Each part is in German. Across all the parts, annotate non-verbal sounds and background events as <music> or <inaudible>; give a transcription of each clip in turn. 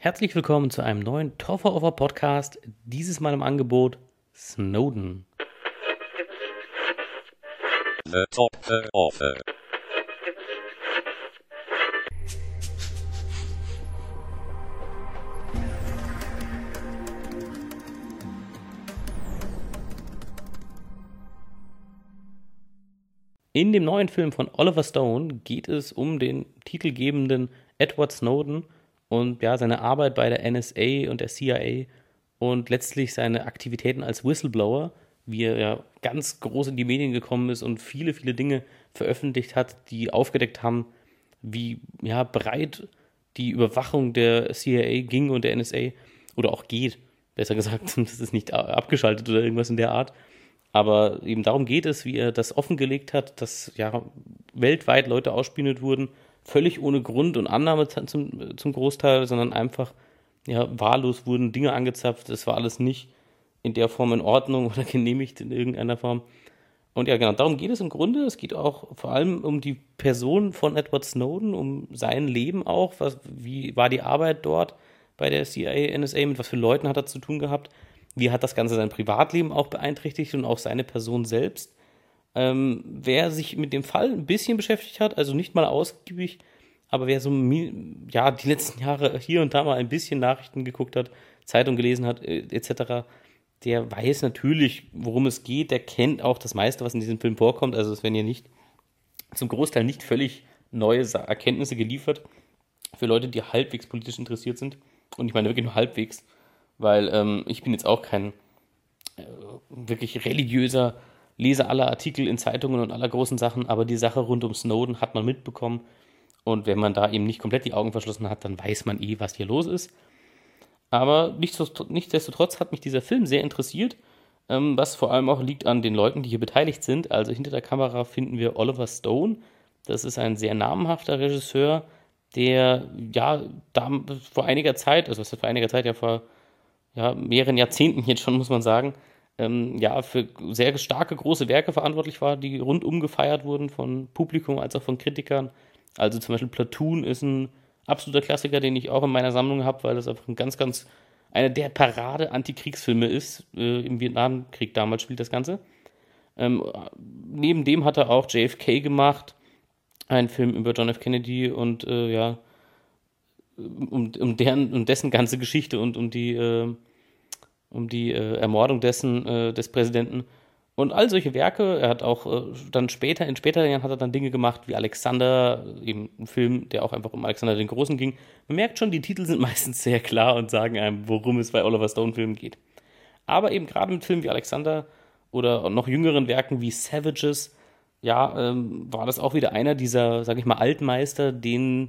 Herzlich willkommen zu einem neuen Toffer Over Podcast. Dieses Mal im Angebot Snowden. The Topfer Offer. In dem neuen Film von Oliver Stone geht es um den titelgebenden Edward Snowden und ja, seine Arbeit bei der NSA und der CIA und letztlich seine Aktivitäten als Whistleblower, wie er ja ganz groß in die Medien gekommen ist und viele, viele Dinge veröffentlicht hat, die aufgedeckt haben, wie ja, breit die Überwachung der CIA ging und der NSA oder auch geht. Besser gesagt, <laughs> das ist nicht abgeschaltet oder irgendwas in der Art. Aber eben darum geht es, wie er das offengelegt hat, dass ja weltweit Leute ausspioniert wurden, völlig ohne Grund und Annahme zum, zum Großteil, sondern einfach ja, wahllos wurden Dinge angezapft. Es war alles nicht in der Form in Ordnung oder <laughs> genehmigt in irgendeiner Form. Und ja, genau, darum geht es im Grunde. Es geht auch vor allem um die Person von Edward Snowden, um sein Leben auch. Was, wie war die Arbeit dort bei der CIA, NSA? Mit was für Leuten hat er zu tun gehabt? Wie hat das Ganze sein Privatleben auch beeinträchtigt und auch seine Person selbst? Ähm, wer sich mit dem Fall ein bisschen beschäftigt hat, also nicht mal ausgiebig, aber wer so ja die letzten <laughs> Jahre hier und da mal ein bisschen Nachrichten geguckt hat, Zeitung gelesen hat, äh, etc., der weiß natürlich, worum es geht, der kennt auch das meiste, was in diesem Film vorkommt. Also es werden ja nicht zum Großteil nicht völlig neue Erkenntnisse geliefert für Leute, die halbwegs politisch interessiert sind. Und ich meine wirklich nur halbwegs, weil ähm, ich bin jetzt auch kein äh, wirklich religiöser Leser aller Artikel in Zeitungen und aller großen Sachen, aber die Sache rund um Snowden hat man mitbekommen. Und wenn man da eben nicht komplett die Augen verschlossen hat, dann weiß man eh, was hier los ist. Aber nichtsdestotrotz hat mich dieser Film sehr interessiert, ähm, was vor allem auch liegt an den Leuten, die hier beteiligt sind. Also hinter der Kamera finden wir Oliver Stone. Das ist ein sehr namhafter Regisseur, der ja da vor einiger Zeit, also vor einiger Zeit ja vor ja, mehreren Jahrzehnten jetzt schon, muss man sagen, ähm, ja, für sehr starke große Werke verantwortlich war, die rundum gefeiert wurden von Publikum als auch von Kritikern. Also zum Beispiel Platoon ist ein absoluter Klassiker, den ich auch in meiner Sammlung habe, weil das einfach ein ganz, ganz einer der Parade-Antikriegsfilme ist. Äh, Im Vietnamkrieg damals spielt das Ganze. Ähm, neben dem hat er auch JFK gemacht, einen Film über John F. Kennedy und äh, ja, um, um, deren, um dessen ganze Geschichte und um die, äh, um die äh, Ermordung dessen, äh, des Präsidenten und all solche Werke, er hat auch äh, dann später, in späteren Jahren hat er dann Dinge gemacht wie Alexander, eben ein Film, der auch einfach um Alexander den Großen ging. Man merkt schon, die Titel sind <laughs> meistens sehr klar und sagen einem, worum es bei Oliver Stone-Filmen geht. Aber eben gerade mit Filmen wie Alexander oder noch jüngeren Werken wie Savages, ja, ähm, war das auch wieder einer dieser, sag ich mal, Altmeister, denen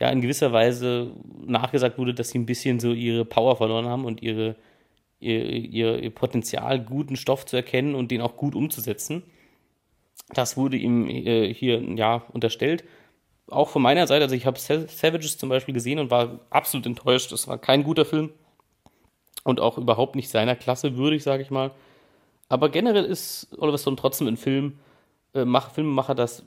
ja in gewisser Weise nachgesagt wurde, dass sie ein bisschen so ihre Power verloren haben und ihre ihr, ihr, ihr Potenzial, guten Stoff zu erkennen und den auch gut umzusetzen. Das wurde ihm äh, hier ja unterstellt. Auch von meiner Seite, also ich habe Savages zum Beispiel gesehen und war absolut enttäuscht. Das war kein guter Film und auch überhaupt nicht seiner Klasse würdig, sage ich mal. Aber generell ist Oliver Stone trotzdem ein Film, äh, Mach, Filmemacher, das,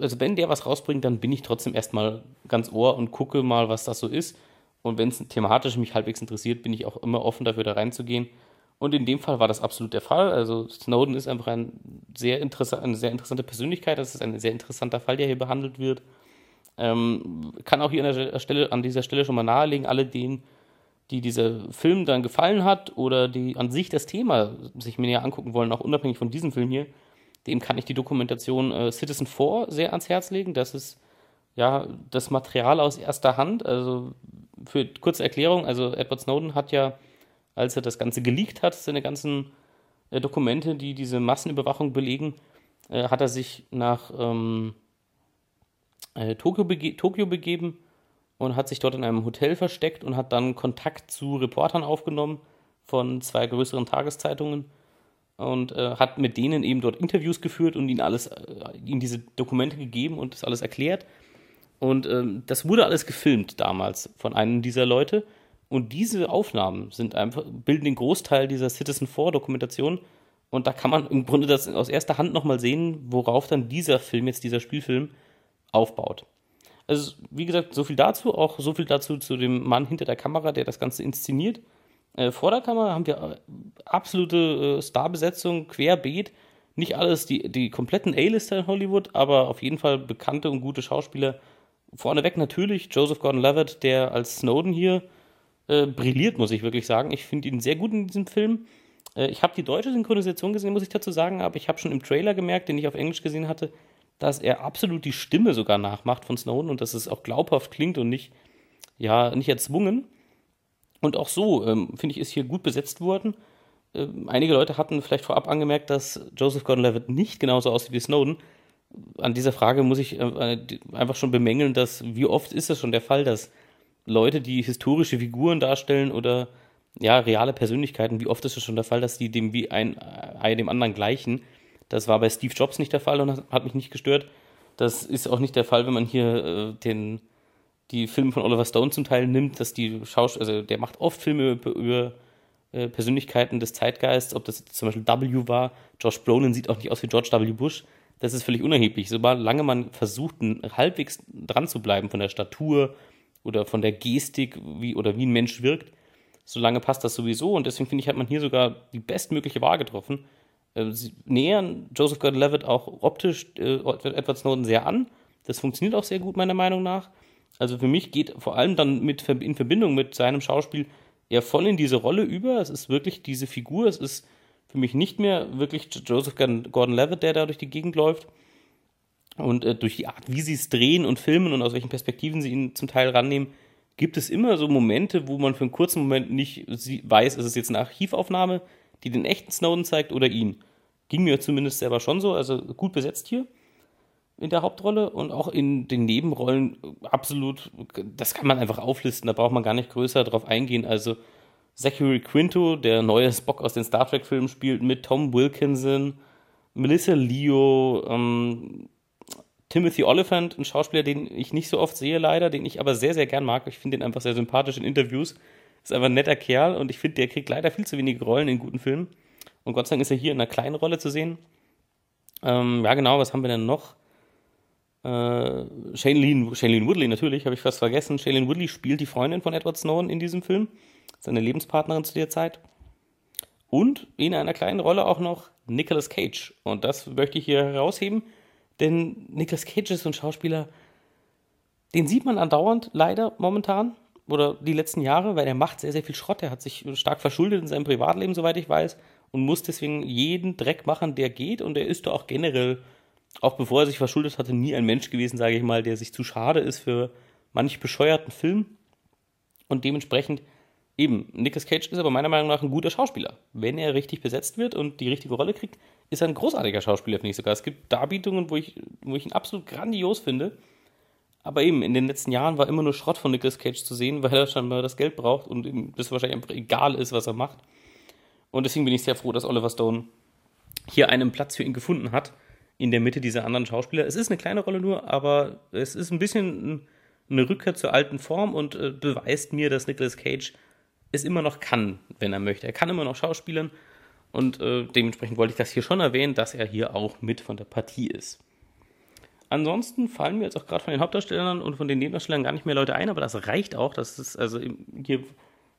also wenn der was rausbringt, dann bin ich trotzdem erstmal ganz ohr und gucke mal, was das so ist. Und wenn es thematisch mich halbwegs interessiert, bin ich auch immer offen dafür, da reinzugehen. Und in dem Fall war das absolut der Fall. Also Snowden ist einfach ein sehr eine sehr interessante Persönlichkeit. Das ist ein sehr interessanter Fall, der hier behandelt wird. Ähm, kann auch hier an, der Stelle, an dieser Stelle schon mal nahelegen, alle denen, die dieser Film dann gefallen hat oder die an sich das Thema sich näher angucken wollen, auch unabhängig von diesem Film hier, dem kann ich die Dokumentation äh, Citizen 4 sehr ans Herz legen. Das ist ja das Material aus erster Hand. Also für kurze Erklärung, also Edward Snowden hat ja, als er das Ganze geleakt hat, seine ganzen äh, Dokumente, die diese Massenüberwachung belegen, äh, hat er sich nach ähm, äh, Tokio, bege Tokio begeben und hat sich dort in einem Hotel versteckt und hat dann Kontakt zu Reportern aufgenommen von zwei größeren Tageszeitungen und äh, hat mit denen eben dort Interviews geführt und ihnen alles, äh, ihnen diese Dokumente gegeben und das alles erklärt. Und ähm, das wurde alles gefilmt damals von einem dieser Leute. Und diese Aufnahmen sind einfach, bilden den Großteil dieser Citizen 4 Dokumentation. Und da kann man im Grunde das aus erster Hand nochmal sehen, worauf dann dieser Film, jetzt dieser Spielfilm, aufbaut. Also, wie gesagt, so viel dazu, auch so viel dazu zu dem Mann hinter der Kamera, der das Ganze inszeniert. Äh, vor der Kamera haben wir äh, absolute äh, Starbesetzung, querbeet. Nicht alles die, die kompletten A-Lister in Hollywood, aber auf jeden Fall bekannte und gute Schauspieler. Vorneweg natürlich Joseph Gordon-Levitt, der als Snowden hier äh, brilliert, muss ich wirklich sagen. Ich finde ihn sehr gut in diesem Film. Äh, ich habe die deutsche Synchronisation gesehen, muss ich dazu sagen, aber ich habe schon im Trailer gemerkt, den ich auf Englisch gesehen hatte, dass er absolut die Stimme sogar nachmacht von Snowden und dass es auch glaubhaft klingt und nicht, ja, nicht erzwungen. Und auch so, ähm, finde ich, ist hier gut besetzt worden. Ähm, einige Leute hatten vielleicht vorab angemerkt, dass Joseph Gordon-Levitt nicht genauso aussieht wie Snowden. An dieser Frage muss ich äh, einfach schon bemängeln, dass wie oft ist es schon der Fall, dass Leute, die historische Figuren darstellen oder ja, reale Persönlichkeiten, wie oft ist es schon der Fall, dass die dem wie ein, ein dem anderen gleichen. Das war bei Steve Jobs nicht der Fall und hat mich nicht gestört. Das ist auch nicht der Fall, wenn man hier äh, den die Filme von Oliver Stone zum Teil nimmt, dass die Schauspieler, also der macht oft Filme über, über äh, Persönlichkeiten des Zeitgeists, ob das zum Beispiel W war. Josh Brolin sieht auch nicht aus wie George W. Bush. Das ist völlig unerheblich. Solange man versucht, halbwegs dran zu bleiben von der Statur oder von der Gestik, wie, oder wie ein Mensch wirkt, solange passt das sowieso. Und deswegen finde ich, hat man hier sogar die bestmögliche Wahl getroffen. Äh, sie nähern Joseph Gordon-Levitt auch optisch äh, Edward Snowden sehr an. Das funktioniert auch sehr gut, meiner Meinung nach. Also für mich geht vor allem dann mit, in Verbindung mit seinem Schauspiel er voll in diese Rolle über. Es ist wirklich diese Figur. Es ist für mich nicht mehr wirklich Joseph Gordon-Levitt, der da durch die Gegend läuft. Und äh, durch die Art, wie sie es drehen und filmen und aus welchen Perspektiven sie ihn zum Teil rannehmen, gibt es immer so Momente, wo man für einen kurzen Moment nicht weiß, ist es jetzt eine Archivaufnahme, die den echten Snowden zeigt oder ihn. Ging mir zumindest selber schon so, also gut besetzt hier in der Hauptrolle und auch in den Nebenrollen absolut, das kann man einfach auflisten, da braucht man gar nicht größer drauf eingehen. Also Zachary Quinto, der neue Spock aus den Star Trek-Filmen, spielt mit Tom Wilkinson, Melissa Leo, ähm, Timothy Oliphant, ein Schauspieler, den ich nicht so oft sehe leider, den ich aber sehr, sehr gern mag. Ich finde ihn einfach sehr sympathisch in Interviews. Ist einfach ein netter Kerl und ich finde, der kriegt leider viel zu wenige Rollen in guten Filmen. Und Gott sei Dank ist er hier in einer kleinen Rolle zu sehen. Ähm, ja, genau, was haben wir denn noch? Äh, Shailene, Shailene Woodley natürlich, habe ich fast vergessen. Shailene Woodley spielt die Freundin von Edward Snowden in diesem Film. Seine Lebenspartnerin zu der Zeit. Und in einer kleinen Rolle auch noch Nicolas Cage. Und das möchte ich hier herausheben, denn Nicolas Cage ist so ein Schauspieler, den sieht man andauernd leider momentan oder die letzten Jahre, weil er macht sehr, sehr viel Schrott. Er hat sich stark verschuldet in seinem Privatleben, soweit ich weiß, und muss deswegen jeden Dreck machen, der geht. Und er ist da auch generell auch bevor er sich verschuldet hatte, nie ein Mensch gewesen, sage ich mal, der sich zu schade ist für manch bescheuerten Film. Und dementsprechend eben, Nicolas Cage ist aber meiner Meinung nach ein guter Schauspieler. Wenn er richtig besetzt wird und die richtige Rolle kriegt, ist er ein großartiger Schauspieler, finde ich sogar. Es gibt Darbietungen, wo ich, wo ich ihn absolut grandios finde. Aber eben, in den letzten Jahren war immer nur Schrott von Nicolas Cage zu sehen, weil er scheinbar das Geld braucht und ihm das wahrscheinlich einfach egal ist, was er macht. Und deswegen bin ich sehr froh, dass Oliver Stone hier einen Platz für ihn gefunden hat in der Mitte dieser anderen Schauspieler. Es ist eine kleine Rolle nur, aber es ist ein bisschen eine Rückkehr zur alten Form und äh, beweist mir, dass Nicolas Cage es immer noch kann, wenn er möchte. Er kann immer noch schauspielern und äh, dementsprechend wollte ich das hier schon erwähnen, dass er hier auch mit von der Partie ist. Ansonsten fallen mir jetzt auch gerade von den Hauptdarstellern und von den Nebendarstellern gar nicht mehr Leute ein, aber das reicht auch. Das ist also hier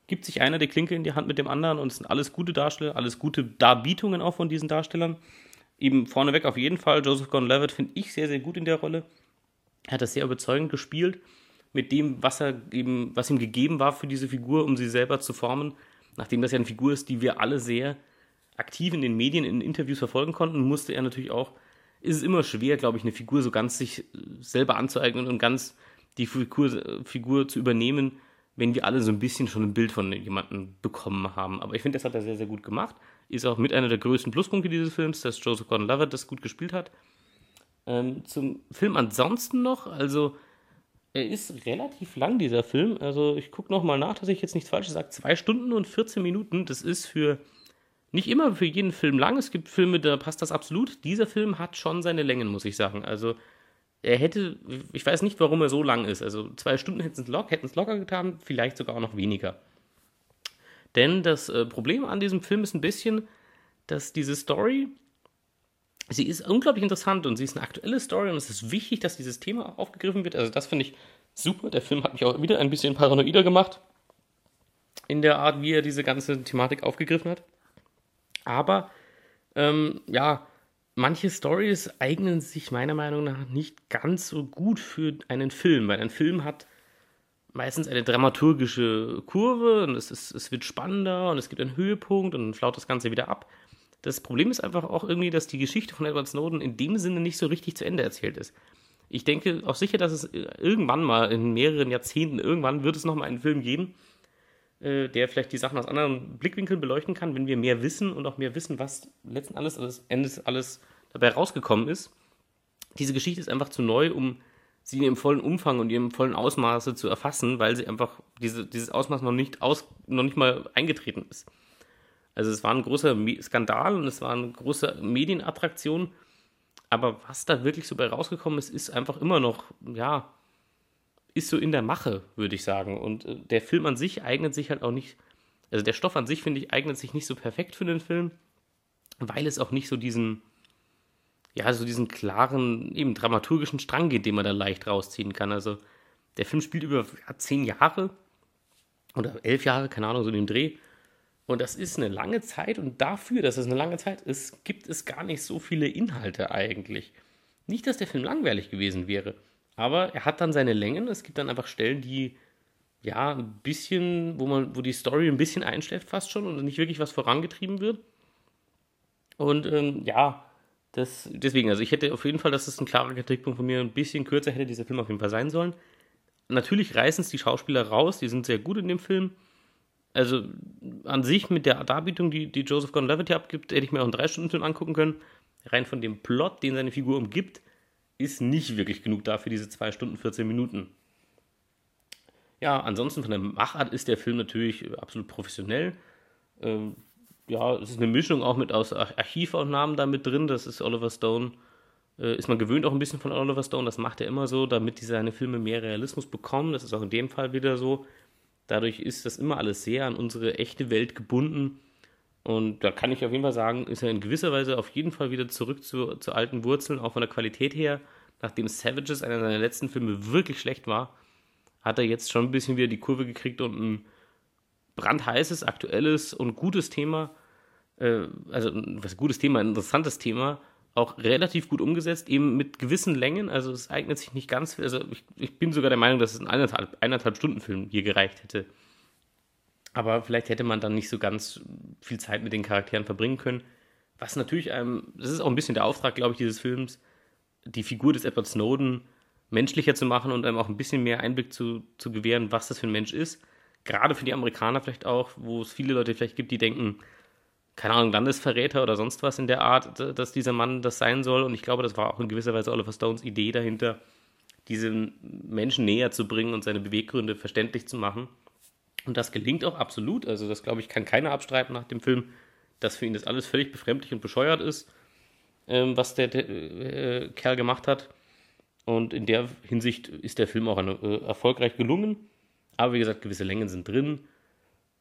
gibt sich einer die Klinke in die Hand mit dem anderen und es sind alles gute Darsteller, alles gute Darbietungen auch von diesen Darstellern eben vorneweg auf jeden Fall. Joseph Gordon-Levitt finde ich sehr, sehr gut in der Rolle. Er hat das sehr überzeugend gespielt mit dem, was er eben, was ihm gegeben war für diese Figur, um sie selber zu formen. Nachdem das ja eine Figur ist, die wir alle sehr aktiv in den Medien, in Interviews verfolgen konnten, musste er natürlich auch, ist es immer schwer, glaube ich, eine Figur so ganz sich selber anzueignen und ganz die Figur, Figur zu übernehmen, wenn wir alle so ein bisschen schon ein Bild von jemandem bekommen haben. Aber ich finde, das hat er sehr, sehr gut gemacht. Ist auch mit einer der größten Pluspunkte dieses Films, dass Joseph Gordon-Levitt das gut gespielt hat. Ähm, zum Film ansonsten noch, also er ist relativ lang, dieser Film. Also ich gucke nochmal nach, dass ich jetzt nichts Falsches sage. Zwei Stunden und 14 Minuten, das ist für nicht immer für jeden Film lang. Es gibt Filme, da passt das absolut. Dieser Film hat schon seine Längen, muss ich sagen. Also er hätte, ich weiß nicht, warum er so lang ist. Also zwei Stunden hätten es lock, locker getan, vielleicht sogar auch noch weniger. Denn das äh, Problem an diesem Film ist ein bisschen, dass diese Story sie ist unglaublich interessant und sie ist eine aktuelle Story und es ist wichtig, dass dieses Thema aufgegriffen wird. Also das finde ich super. Der Film hat mich auch wieder ein bisschen paranoider gemacht in der Art, wie er diese ganze Thematik aufgegriffen hat. Aber ähm, ja, manche Stories eignen sich meiner Meinung nach nicht ganz so gut für einen Film, weil ein Film hat meistens eine dramaturgische Kurve und es, ist, es wird spannender und es gibt einen Höhepunkt und dann flaut das Ganze wieder ab. Das Problem ist einfach auch irgendwie, dass die Geschichte von Edward Snowden in dem Sinne nicht so richtig zu Ende erzählt ist. Ich denke auch sicher, dass es irgendwann mal in mehreren Jahrzehnten, irgendwann wird es nochmal einen Film geben, äh, der vielleicht die Sachen aus anderen Blickwinkeln beleuchten kann, wenn wir mehr wissen und auch mehr wissen, was letzten alles, alles Endes alles dabei rausgekommen ist. Diese Geschichte ist einfach zu neu, um sie in ihrem vollen Umfang und ihrem vollen Ausmaße zu erfassen, weil sie einfach diese, dieses Ausmaß noch nicht aus, noch nicht mal eingetreten ist. Also es war ein großer Skandal und es war eine große Medienattraktion, aber was da wirklich so bei rausgekommen ist, ist einfach immer noch, ja, ist so in der Mache, würde ich sagen. Und äh, der Film an sich eignet sich halt auch nicht, also der Stoff an sich, finde ich, eignet sich nicht so perfekt für den Film, weil es auch nicht so diesen, ja, so diesen klaren, eben dramaturgischen Strang geht, den man da leicht rausziehen kann. Also der Film spielt über ja, zehn Jahre oder elf Jahre, keine Ahnung, so in dem Dreh. Und das ist eine lange Zeit und dafür, dass es eine lange Zeit ist, gibt es gar nicht so viele Inhalte eigentlich. Nicht, dass der Film langweilig gewesen wäre, aber er hat dann seine Längen. Es gibt dann einfach Stellen, die ja ein bisschen, wo man, wo die Story ein bisschen einschläft fast schon und nicht wirklich was vorangetrieben wird. Und ähm, ja, das, deswegen, also ich hätte auf jeden Fall, das ist ein klarer Kritikpunkt von mir, ein bisschen kürzer hätte dieser Film auf jeden Fall sein sollen. Natürlich reißen es die Schauspieler raus, die sind sehr gut in dem Film. Also an sich mit der Darbietung, die, die Joseph Gordon-Levitt hier abgibt, hätte ich mir auch einen 3-Stunden-Film angucken können. Rein von dem Plot, den seine Figur umgibt, ist nicht wirklich genug dafür, diese 2 Stunden 14 Minuten. Ja, ansonsten von der Machart ist der Film natürlich absolut professionell. Ähm, ja, es ist eine Mischung auch mit aus Archivaufnahmen da mit drin. Das ist Oliver Stone. Äh, ist man gewöhnt auch ein bisschen von Oliver Stone. Das macht er immer so, damit die seine Filme mehr Realismus bekommen. Das ist auch in dem Fall wieder so. Dadurch ist das immer alles sehr an unsere echte Welt gebunden. Und da kann ich auf jeden Fall sagen, ist er in gewisser Weise auf jeden Fall wieder zurück zu, zu alten Wurzeln, auch von der Qualität her. Nachdem Savages, einer seiner letzten Filme, wirklich schlecht war, hat er jetzt schon ein bisschen wieder die Kurve gekriegt und ein brandheißes, aktuelles und gutes Thema, äh, also was gutes Thema, ein interessantes Thema, auch relativ gut umgesetzt, eben mit gewissen Längen. Also es eignet sich nicht ganz, also ich, ich bin sogar der Meinung, dass es ein eineinhalb, eineinhalb Stunden Film hier gereicht hätte. Aber vielleicht hätte man dann nicht so ganz viel Zeit mit den Charakteren verbringen können. Was natürlich einem, das ist auch ein bisschen der Auftrag, glaube ich, dieses Films, die Figur des Edward Snowden menschlicher zu machen und einem auch ein bisschen mehr Einblick zu, zu gewähren, was das für ein Mensch ist. Gerade für die Amerikaner vielleicht auch, wo es viele Leute vielleicht gibt, die denken, keine Ahnung, Landesverräter oder sonst was in der Art, dass dieser Mann das sein soll. Und ich glaube, das war auch in gewisser Weise Oliver Stones Idee dahinter, diesen Menschen näher zu bringen und seine Beweggründe verständlich zu machen. Und das gelingt auch absolut. Also, das glaube ich, kann keiner abstreiten nach dem Film, dass für ihn das alles völlig befremdlich und bescheuert ist, ähm, was der, der äh, Kerl gemacht hat. Und in der Hinsicht ist der Film auch eine, äh, erfolgreich gelungen. Aber wie gesagt, gewisse Längen sind drin.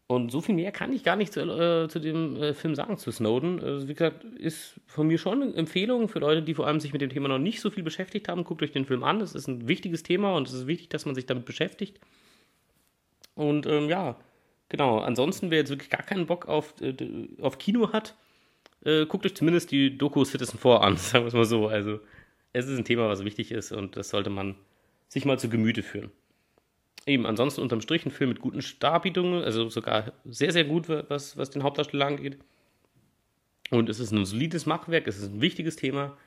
Und so viel mehr kann ich gar nicht zu, äh, zu dem äh, Film sagen, zu Snowden. Also, wie gesagt, ist von mir schon eine Empfehlung für Leute, die vor allem sich mit dem Thema noch nicht so viel beschäftigt haben. Guckt euch den Film an. Es ist ein wichtiges Thema und es ist wichtig, dass man sich damit beschäftigt. Und ähm, ja, genau. Ansonsten, wer jetzt wirklich gar keinen Bock auf, äh, auf Kino hat, äh, guckt euch zumindest die Doku Citizen 4 an, <laughs> sagen wir es mal so. Also, es ist ein Thema, was wichtig ist und das sollte man sich mal zu Gemüte führen. Eben, ansonsten unterm Strich ein Film mit guten Starbietungen, also sogar sehr, sehr gut, was, was den Hauptdarsteller angeht. Und es ist ein solides Machwerk, es ist ein wichtiges Thema.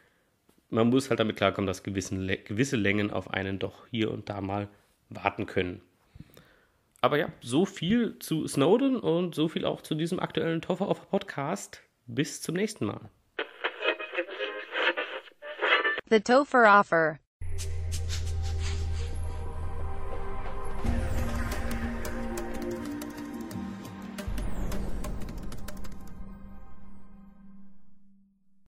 Man muss halt damit klarkommen, dass gewissen, gewisse Längen auf einen doch hier und da mal warten können. Aber ja, so viel zu Snowden und so viel auch zu diesem aktuellen Toffer auf Podcast. Bis zum nächsten Mal. The Topher Offer.